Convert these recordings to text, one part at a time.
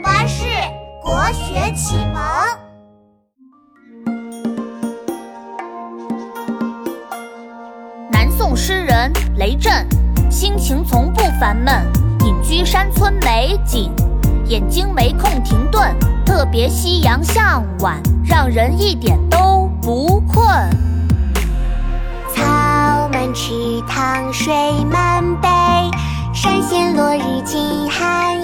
巴士国学启蒙。南宋诗人雷震，心情从不烦闷，隐居山村美景，眼睛没空停顿，特别夕阳向晚，让人一点都不困。草满池塘水满陂，山衔落日尽寒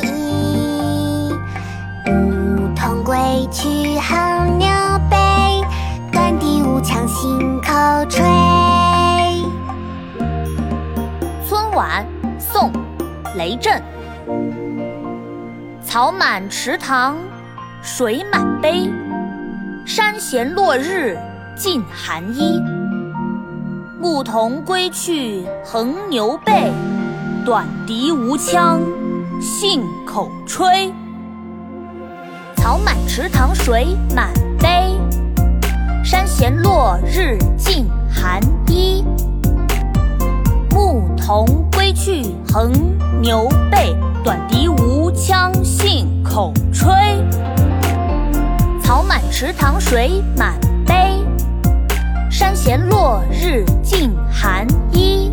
雷震。草满池塘，水满陂，山衔落日尽寒衣。牧童归去横牛背，短笛无腔信口吹。草满池塘水满陂，山衔落日尽寒衣。牧童归去横牛背，短笛无腔信口吹。草满池塘水满陂，山闲落日尽寒衣。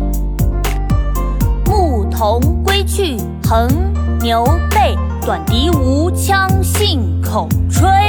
牧童归去横牛背，短笛无腔信口吹。